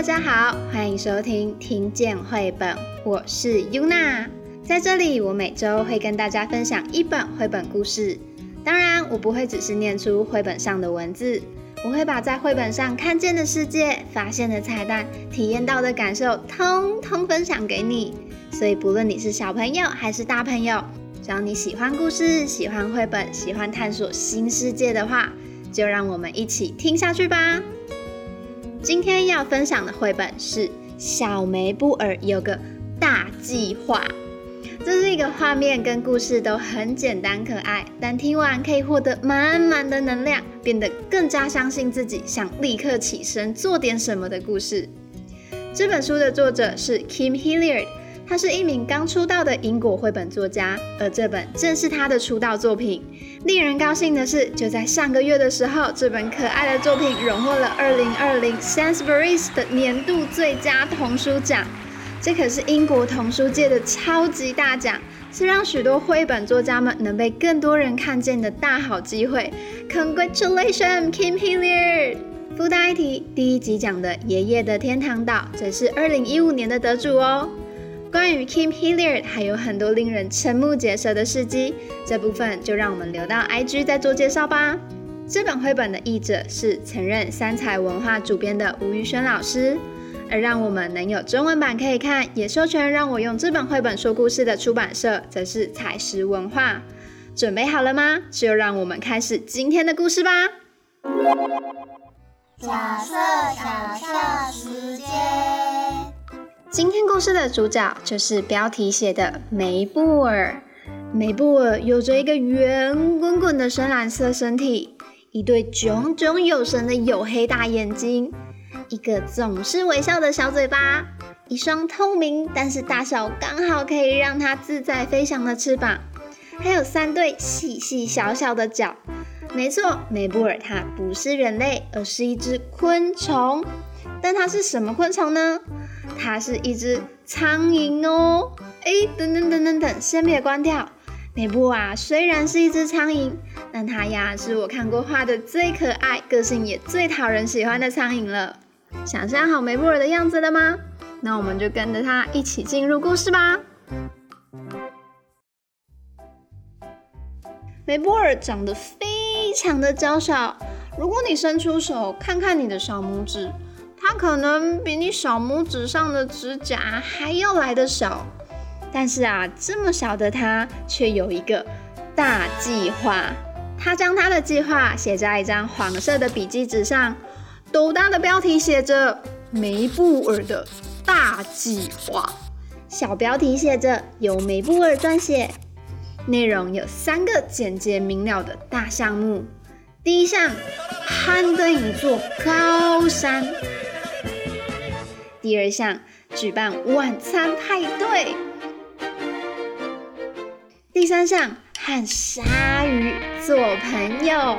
大家好，欢迎收听听见绘本，我是 Yuna。在这里，我每周会跟大家分享一本绘本故事。当然，我不会只是念出绘本上的文字，我会把在绘本上看见的世界、发现的彩蛋、体验到的感受，通通分享给你。所以，不论你是小朋友还是大朋友，只要你喜欢故事、喜欢绘本、喜欢探索新世界的话，就让我们一起听下去吧。今天要分享的绘本是《小梅布尔有个大计划》。这是一个画面跟故事都很简单可爱，但听完可以获得满满的能量，变得更加相信自己，想立刻起身做点什么的故事。这本书的作者是 Kim Hilliard，他是一名刚出道的英国绘本作家，而这本正是他的出道作品。令人高兴的是，就在上个月的时候，这本可爱的作品荣获了2020 Sainsbury's 的年度最佳童书奖。这可是英国童书界的超级大奖，是让许多绘本作家们能被更多人看见的大好机会。Congratulations, Kim Hillier！附带一提，第一集讲的《爷爷的天堂岛》则是2015年的得主哦。关于 Kim Hilliard 还有很多令人瞠目结舌的事迹，这部分就让我们留到 IG 再做介绍吧。这本绘本的译者是曾任三彩文化主编的吴宇轩老师。而让我们能有中文版可以看，也授权让我用这本绘本说故事的出版社，则是彩石文化。准备好了吗？就让我们开始今天的故事吧。假设假设时间。今天故事的主角就是标题写的梅布尔。梅布尔有着一个圆滚滚的深蓝色身体，一对炯炯有神的黝黑大眼睛。一个总是微笑的小嘴巴，一双透明但是大小刚好可以让它自在飞翔的翅膀，还有三对细细小小的脚。没错，梅布尔它不是人类，而是一只昆虫。但它是什么昆虫呢？它是一只苍蝇哦。哎，等等等等等，先别关掉。梅布尔虽然是一只苍蝇，但它呀是我看过画的最可爱、个性也最讨人喜欢的苍蝇了。想象好梅布尔的样子了吗？那我们就跟着他一起进入故事吧。梅布尔长得非常的娇小，如果你伸出手看看你的小拇指，它可能比你小拇指上的指甲还要来得小。但是啊，这么小的它却有一个大计划。他将他的计划写在一张黄色的笔记纸上。斗大的标题写着“梅布尔的大计划”，小标题写着“由梅布尔撰写”，内容有三个简洁明了的大项目。第一项，攀登一座高山；第二项，举办晚餐派对；第三项，和鲨鱼做朋友。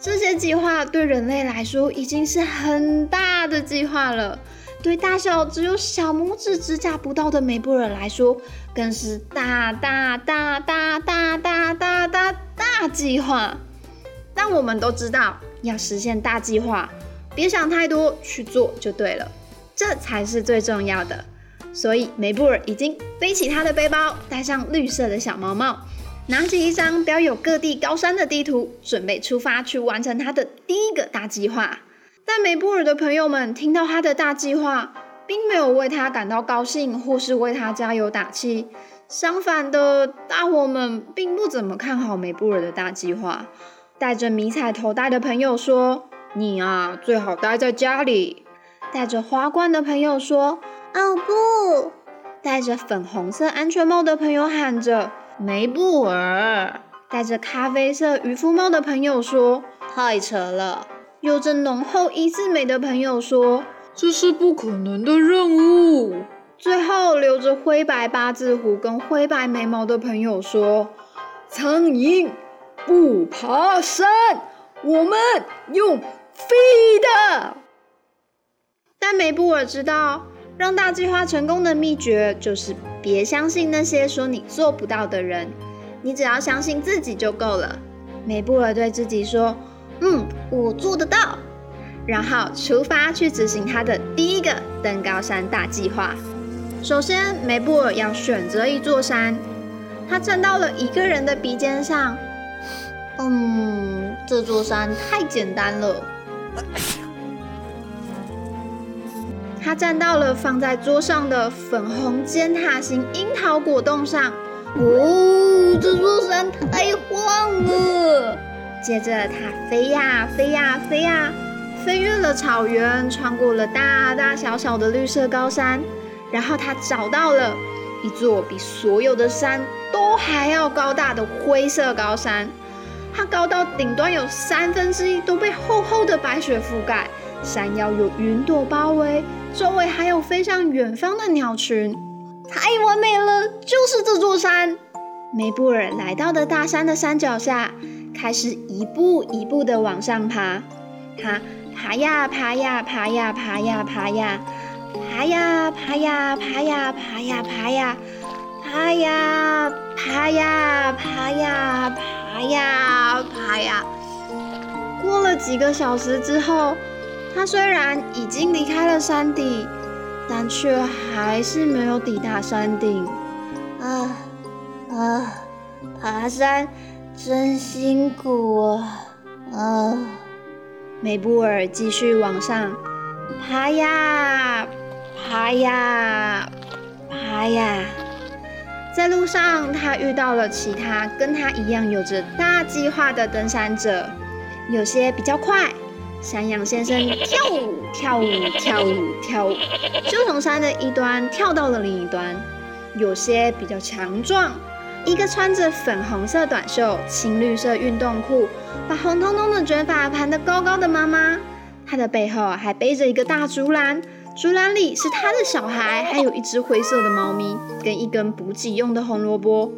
这些计划对人类来说已经是很大的计划了，对大小只有小拇指指甲不到的美布尔来说，更是大大大大大大大大大计划。但我们都知道，要实现大计划，别想太多，去做就对了，这才是最重要的。所以，梅布尔已经背起他的背包，戴上绿色的小毛帽。拿起一张标有各地高山的地图，准备出发去完成他的第一个大计划。但梅布尔的朋友们听到他的大计划，并没有为他感到高兴，或是为他加油打气。相反的，大伙们并不怎么看好梅布尔的大计划。戴着迷彩头戴的朋友说：“你啊，最好待在家里。”戴着花冠的朋友说：“哦不！”戴着粉红色安全帽的朋友喊着。梅布尔戴着咖啡色渔夫帽的朋友说：“太扯了。”有着浓厚一字眉的朋友说：“这是不可能的任务。”最后留着灰白八字胡跟灰白眉毛的朋友说：“苍蝇不爬山，我们用飞的。”但梅布尔知道，让大计划成功的秘诀就是。别相信那些说你做不到的人，你只要相信自己就够了。梅布尔对自己说：“嗯，我做得到。”然后出发去执行他的第一个登高山大计划。首先，梅布尔要选择一座山，他站到了一个人的鼻尖上。嗯，这座山太简单了。他站到了放在桌上的粉红尖塔型樱桃果冻上。哦，这座山太晃了。接着，他飞呀飞呀飞呀，飞越了草原，穿过了大大小小的绿色高山，然后他找到了一座比所有的山都还要高大的灰色高山。它高到顶端有三分之一都被厚厚的白雪覆盖，山腰有云朵包围。周围还有飞向远方的鸟群，太完美了！就是这座山。梅布尔来到的大山的山脚下，开始一步一步的往上爬。他爬呀爬呀爬呀爬呀爬呀，爬呀爬呀爬呀爬呀爬呀，爬呀爬呀爬呀爬呀爬呀。过了几个小时之后。他虽然已经离开了山底，但却还是没有抵达山顶。啊啊，爬山真辛苦啊！啊，梅布尔继续往上爬呀爬呀爬呀，在路上他遇到了其他跟他一样有着大计划的登山者，有些比较快。山羊先生跳舞，跳舞，跳舞，跳舞，就从山的一端跳到了另一端。有些比较强壮，一个穿着粉红色短袖、青绿色运动裤，把红彤彤的卷发盘得高高的妈妈，她的背后还背着一个大竹篮，竹篮里是他的小孩，还有一只灰色的猫咪，跟一根补给用的红萝卜。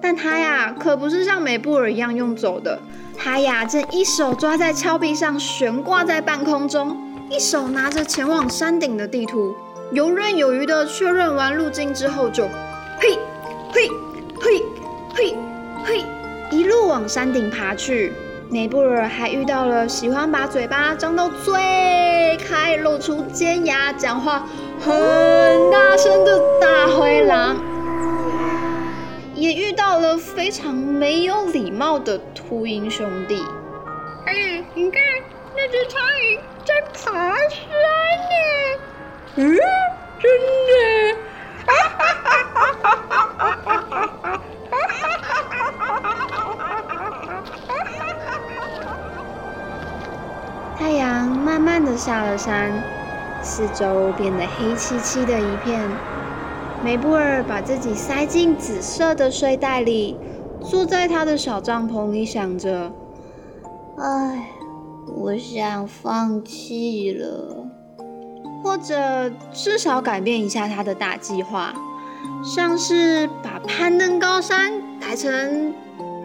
但他呀，可不是像美布尔一样用走的。他呀，正一手抓在峭壁上悬挂在半空中，一手拿着前往山顶的地图，游刃有余的确认完路径之后，就嘿，嘿，嘿，嘿，嘿，一路往山顶爬去。梅布尔还遇到了喜欢把嘴巴张到最开，露出尖牙，讲话很大声的大灰狼。也遇到了非常没有礼貌的秃鹰兄弟。哎，你看那只苍蝇在爬山呢。嗯，的下了山，四周变得黑漆漆的一片。梅布尔把自己塞进紫色的睡袋里，坐在他的小帐篷里，想着：“唉，我想放弃了，或者至少改变一下他的大计划，像是把攀登高山改成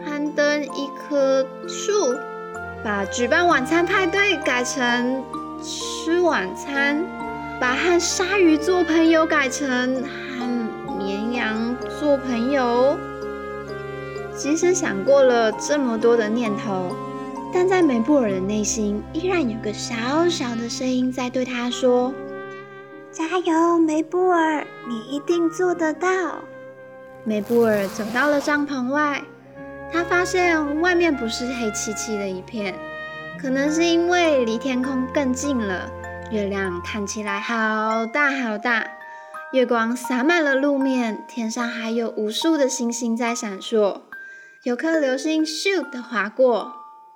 攀登一棵树，把举办晚餐派对改成吃晚餐，把和鲨鱼做朋友改成和……”绵羊做朋友，即使想过了这么多的念头，但在梅布尔的内心依然有个小小的声音在对他说：“加油，梅布尔，你一定做得到。”梅布尔走到了帐篷外，他发现外面不是黑漆漆的一片，可能是因为离天空更近了，月亮看起来好大好大。月光洒满了路面，天上还有无数的星星在闪烁。有颗流星咻的划过，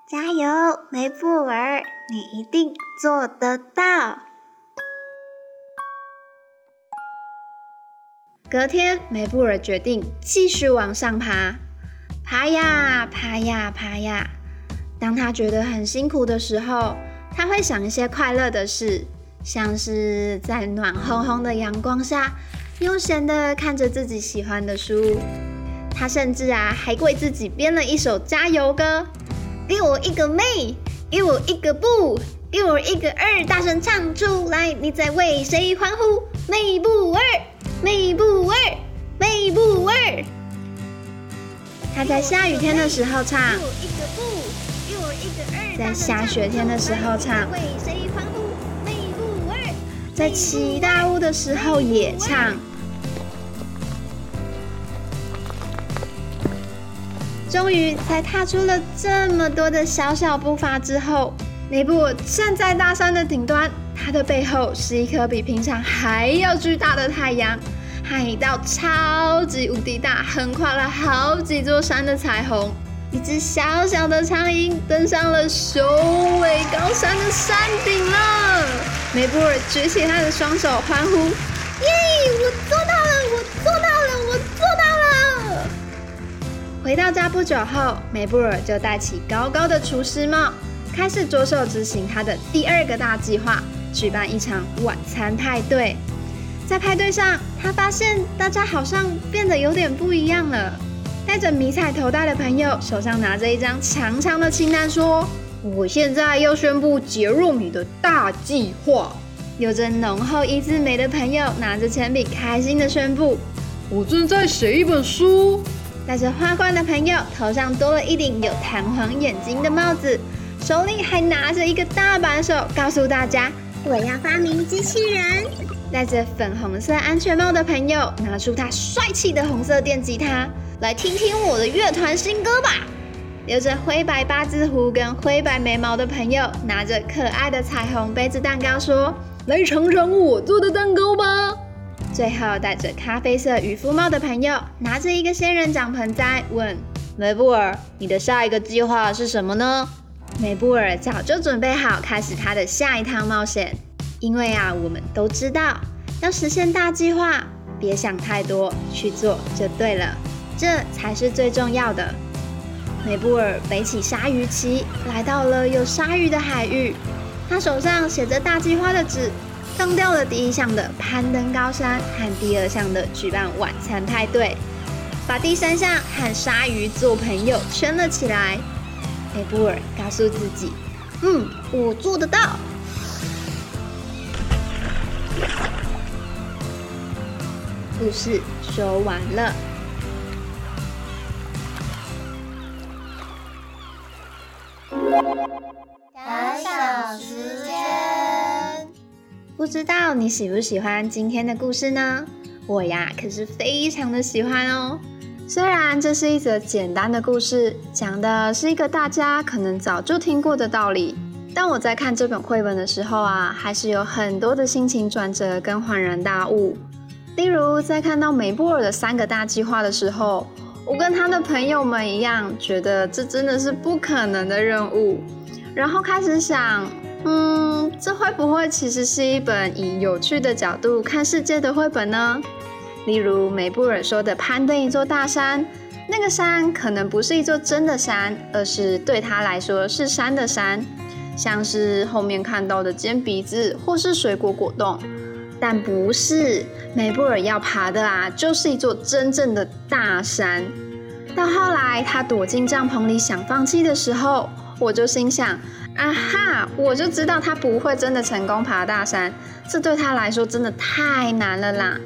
加油，梅布尔，你一定做得到。隔天，梅布尔决定继续往上爬，爬呀爬呀爬呀。当他觉得很辛苦的时候，他会想一些快乐的事。像是在暖烘烘的阳光下，悠闲的看着自己喜欢的书。他甚至啊，还为自己编了一首加油歌：给我一个妹，给我一个不，给我一个二，大声唱出来！你在为谁欢呼？妹布尔，梅布尔，梅布尔。他在下雨天的时候唱，在下雪天的时候唱。为谁欢呼？在起大雾的时候也唱。终于在踏出了这么多的小小步伐之后，梅布站在大山的顶端，他的背后是一颗比平常还要巨大的太阳，和一道超级无敌大、横跨了好几座山的彩虹。一只小小的苍蝇登上了雄伟高山的山顶了。梅布尔举起他的双手，欢呼：“耶！我做到了！我做到了！我做到了！”回到家不久后，梅布尔就戴起高高的厨师帽，开始着手执行他的第二个大计划——举办一场晚餐派对。在派对上，他发现大家好像变得有点不一样了。戴着迷彩头戴的朋友手上拿着一张长长的清单，说：“我现在要宣布杰若米的大计划。”有着浓厚一字眉的朋友拿着铅笔，开心的宣布：“我正在写一本书。”戴着花冠的朋友头上多了一顶有弹簧眼睛的帽子，手里还拿着一个大扳手，告诉大家：“我要发明机器人。”戴着粉红色安全帽的朋友拿出他帅气的红色电吉他。来听听我的乐团新歌吧！留着灰白八字胡跟灰白眉毛的朋友，拿着可爱的彩虹杯子蛋糕说：“来尝尝我做的蛋糕吧！”最后，戴着咖啡色渔夫帽的朋友，拿着一个仙人掌盆栽，问梅布尔：“你的下一个计划是什么呢？”梅布尔早就准备好，开始他的下一趟冒险。因为啊，我们都知道，要实现大计划，别想太多，去做就对了。这才是最重要的。梅布尔背起鲨鱼旗，来到了有鲨鱼的海域。他手上写着大计划的纸，放掉了第一项的攀登高山和第二项的举办晚餐派对，把第三项和鲨鱼做朋友圈了起来。梅布尔告诉自己：“嗯，我做得到。”故事说完了。不知道你喜不喜欢今天的故事呢？我呀，可是非常的喜欢哦。虽然这是一则简单的故事，讲的是一个大家可能早就听过的道理，但我在看这本绘本的时候啊，还是有很多的心情转折跟恍然大悟。例如，在看到梅布尔的三个大计划的时候。我跟他的朋友们一样，觉得这真的是不可能的任务，然后开始想，嗯，这会不会其实是一本以有趣的角度看世界的绘本呢？例如梅布尔说的攀登一座大山，那个山可能不是一座真的山，而是对他来说是山的山，像是后面看到的尖鼻子或是水果果冻，但不是梅布尔要爬的啊，就是一座真正的大山。到后来，他躲进帐篷里想放弃的时候，我就心想：啊哈，我就知道他不会真的成功爬大山，这对他来说真的太难了啦。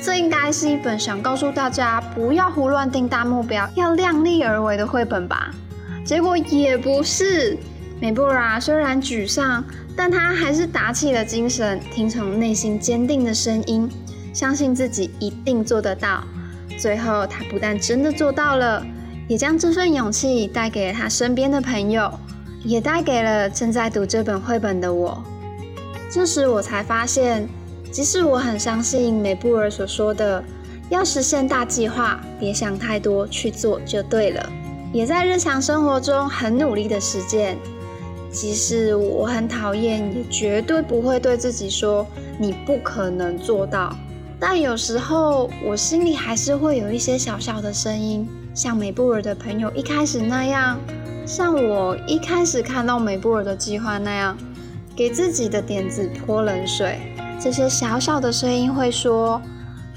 这应该是一本想告诉大家不要胡乱定大目标，要量力而为的绘本吧？结果也不是。美布拉虽然沮丧，但他还是打起了精神，听从内心坚定的声音，相信自己一定做得到。最后，他不但真的做到了，也将这份勇气带给了他身边的朋友，也带给了正在读这本绘本的我。这时，我才发现，即使我很相信美布尔所说的“要实现大计划，别想太多，去做就对了”，也在日常生活中很努力的实践。即使我很讨厌，也绝对不会对自己说“你不可能做到”。但有时候，我心里还是会有一些小小的声音，像美布尔的朋友一开始那样，像我一开始看到梅布尔的计划那样，给自己的点子泼冷水。这些小小的声音会说：“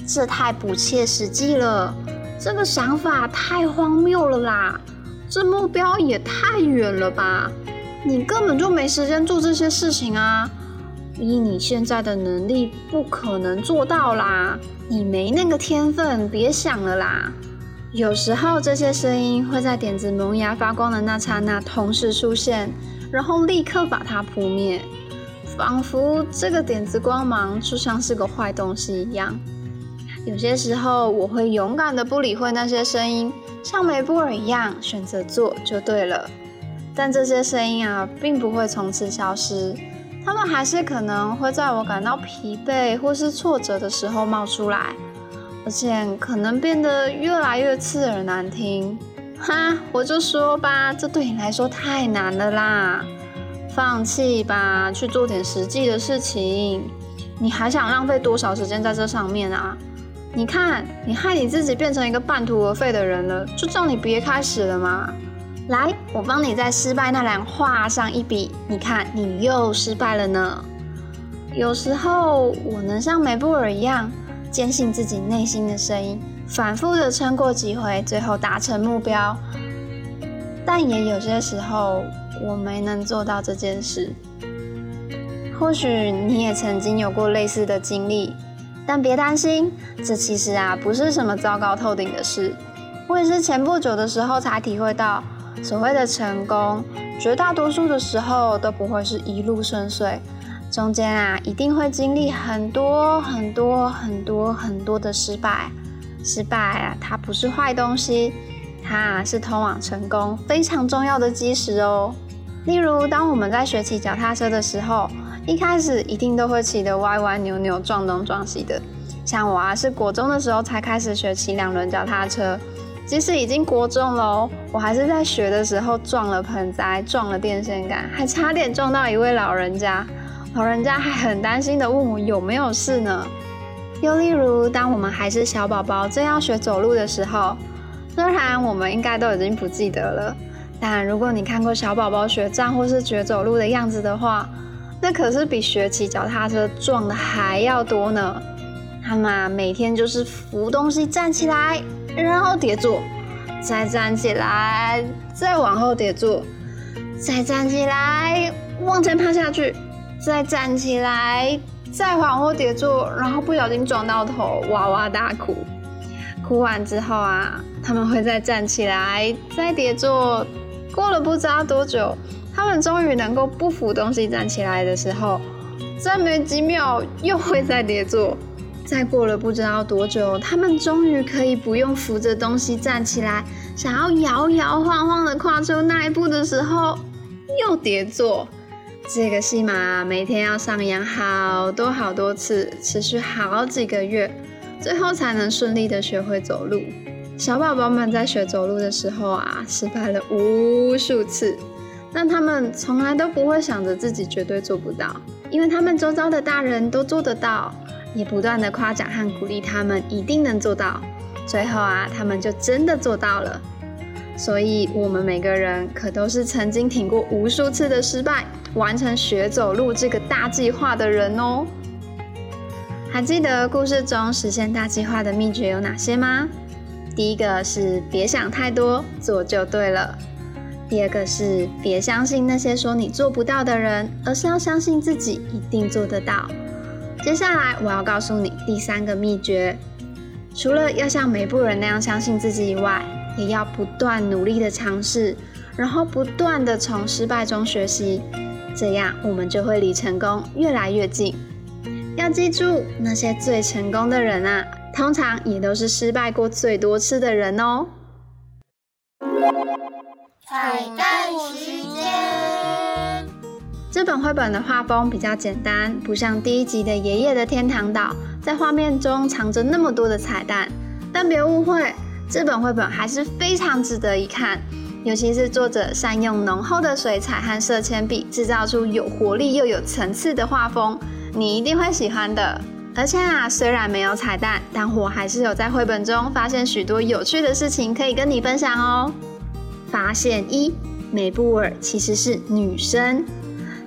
这太不切实际了，这个想法太荒谬了啦，这目标也太远了吧，你根本就没时间做这些事情啊。”以你现在的能力，不可能做到啦！你没那个天分，别想了啦！有时候这些声音会在点子萌芽发光的那刹那同时出现，然后立刻把它扑灭。仿佛这个点子光芒就像是个坏东西一样。有些时候，我会勇敢的不理会那些声音，像梅布尔一样选择做就对了。但这些声音啊，并不会从此消失，他们还是可能会在我感到疲惫或是挫折的时候冒出来，而且可能变得越来越刺耳难听。哈，我就说吧，这对你来说太难了啦，放弃吧，去做点实际的事情。你还想浪费多少时间在这上面啊？你看，你害你自己变成一个半途而废的人了，就叫你别开始了嘛。来，我帮你在失败那栏画上一笔。你看，你又失败了呢。有时候，我能像梅布尔一样，坚信自己内心的声音，反复的撑过几回，最后达成目标。但也有些时候，我没能做到这件事。或许你也曾经有过类似的经历。但别担心，这其实啊不是什么糟糕透顶的事。我也是前不久的时候才体会到，所谓的成功，绝大多数的时候都不会是一路顺遂，中间啊一定会经历很多很多很多很多的失败。失败啊，它不是坏东西，它是通往成功非常重要的基石哦。例如，当我们在学骑脚踏车的时候。一开始一定都会骑得歪歪扭扭、撞东撞西的。像我啊，是国中的时候才开始学骑两轮脚踏车，即使已经国中了，我还是在学的时候撞了盆栽、撞了电线杆，还差点撞到一位老人家。老人家还很担心的问我有没有事呢。又例如，当我们还是小宝宝正要学走路的时候，虽然我们应该都已经不记得了，但如果你看过小宝宝学站或是学走路的样子的话，那可是比学骑脚踏车撞的还要多呢。他们，每天就是扶东西站起来，然后跌坐，再站起来，再往后跌坐，再站起来，往前趴下去，再站起来，再往后跌坐，然后不小心撞到头，哇哇大哭。哭完之后啊，他们会再站起来，再跌坐。过了不知道多久。他们终于能够不扶东西站起来的时候，再没几秒又会再跌坐。再过了不知道多久，他们终于可以不用扶着东西站起来，想要摇摇晃晃的跨出那一步的时候，又跌坐。这个戏码每天要上演好多好多次，持续好几个月，最后才能顺利的学会走路。小宝宝们在学走路的时候啊，失败了无数次。但他们从来都不会想着自己绝对做不到，因为他们周遭的大人都做得到，也不断的夸奖和鼓励他们一定能做到。最后啊，他们就真的做到了。所以，我们每个人可都是曾经挺过无数次的失败，完成学走路这个大计划的人哦。还记得故事中实现大计划的秘诀有哪些吗？第一个是别想太多，做就对了。第二个是别相信那些说你做不到的人，而是要相信自己一定做得到。接下来我要告诉你第三个秘诀，除了要像梅布人那样相信自己以外，也要不断努力的尝试，然后不断的从失败中学习，这样我们就会离成功越来越近。要记住，那些最成功的人啊，通常也都是失败过最多次的人哦。彩蛋时间。这本绘本的画风比较简单，不像第一集的《爷爷的天堂岛》，在画面中藏着那么多的彩蛋。但别误会，这本绘本还是非常值得一看，尤其是作者善用浓厚的水彩和色铅笔，制造出有活力又有层次的画风，你一定会喜欢的。而且啊，虽然没有彩蛋，但我还是有在绘本中发现许多有趣的事情可以跟你分享哦。发现一，梅布尔其实是女生。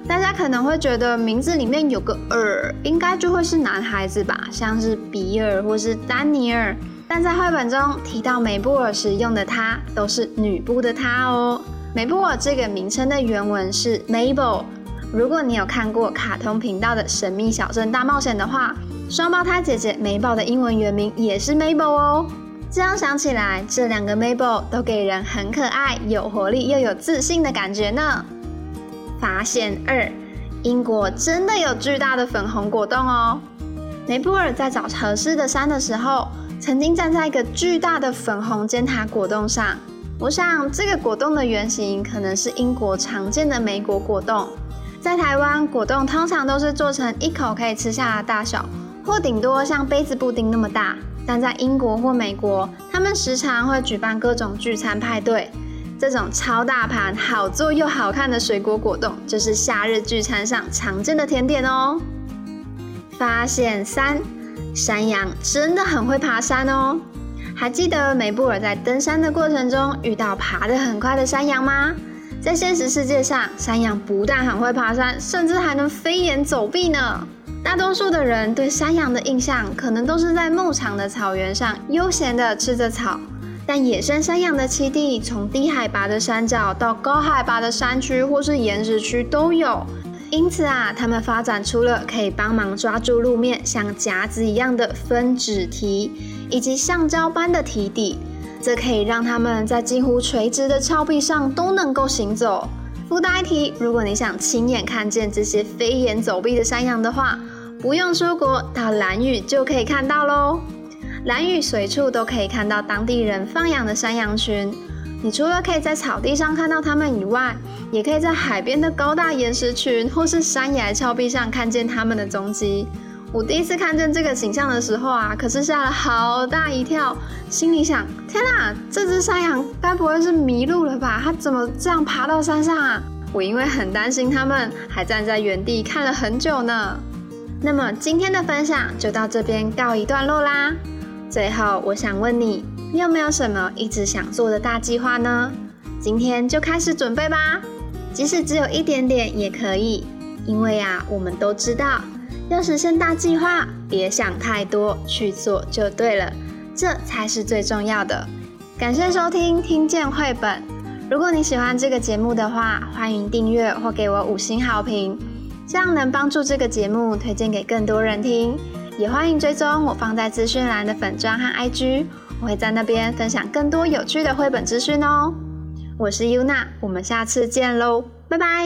大家可能会觉得名字里面有个尔，应该就会是男孩子吧，像是比尔或是丹尼尔。但在绘本中提到梅布尔时用的她，都是女部的她哦。梅布尔这个名称的原文是 Mabel。如果你有看过卡通频道的《神秘小镇大冒险》的话，双胞胎姐姐梅宝的英文原名也是 Mabel 哦。这样想起来，这两个 Mabel 都给人很可爱、有活力又有自信的感觉呢。发现二，英国真的有巨大的粉红果冻哦。梅布尔在找合适的山的时候，曾经站在一个巨大的粉红尖塔果冻上。我想这个果冻的原型可能是英国常见的梅果果冻。在台湾，果冻通常都是做成一口可以吃下的大小，或顶多像杯子布丁那么大。但在英国或美国，他们时常会举办各种聚餐派对。这种超大盘、好做又好看的水果果冻，就是夏日聚餐上常见的甜点哦。发现三：山羊真的很会爬山哦。还记得梅布尔在登山的过程中遇到爬得很快的山羊吗？在现实世界上，山羊不但很会爬山，甚至还能飞檐走壁呢。大多数的人对山羊的印象，可能都是在牧场的草原上悠闲地吃着草。但野生山羊的栖地，从低海拔的山脚到高海拔的山区或是岩石区都有。因此啊，它们发展出了可以帮忙抓住路面像夹子一样的分趾蹄，以及橡胶般的蹄底，这可以让它们在近乎垂直的峭壁上都能够行走。附带一提，如果你想亲眼看见这些飞檐走壁的山羊的话，不用出国，到蓝屿就可以看到喽。蓝屿随处都可以看到当地人放养的山羊群。你除了可以在草地上看到它们以外，也可以在海边的高大岩石群或是山崖峭壁上看见它们的踪迹。我第一次看见这个景象的时候啊，可是吓了好大一跳，心里想：天哪，这只山羊该不会是迷路了吧？它怎么这样爬到山上啊？我因为很担心它们，还站在原地看了很久呢。那么今天的分享就到这边告一段落啦。最后，我想问你。你有没有什么一直想做的大计划呢？今天就开始准备吧，即使只有一点点也可以。因为啊，我们都知道，要实现大计划，别想太多，去做就对了，这才是最重要的。感谢收听《听见绘本》。如果你喜欢这个节目的话，欢迎订阅或给我五星好评，这样能帮助这个节目推荐给更多人听。也欢迎追踪我放在资讯栏的粉砖和 IG。我会在那边分享更多有趣的绘本资讯哦。我是 Yuna，我们下次见喽，拜拜。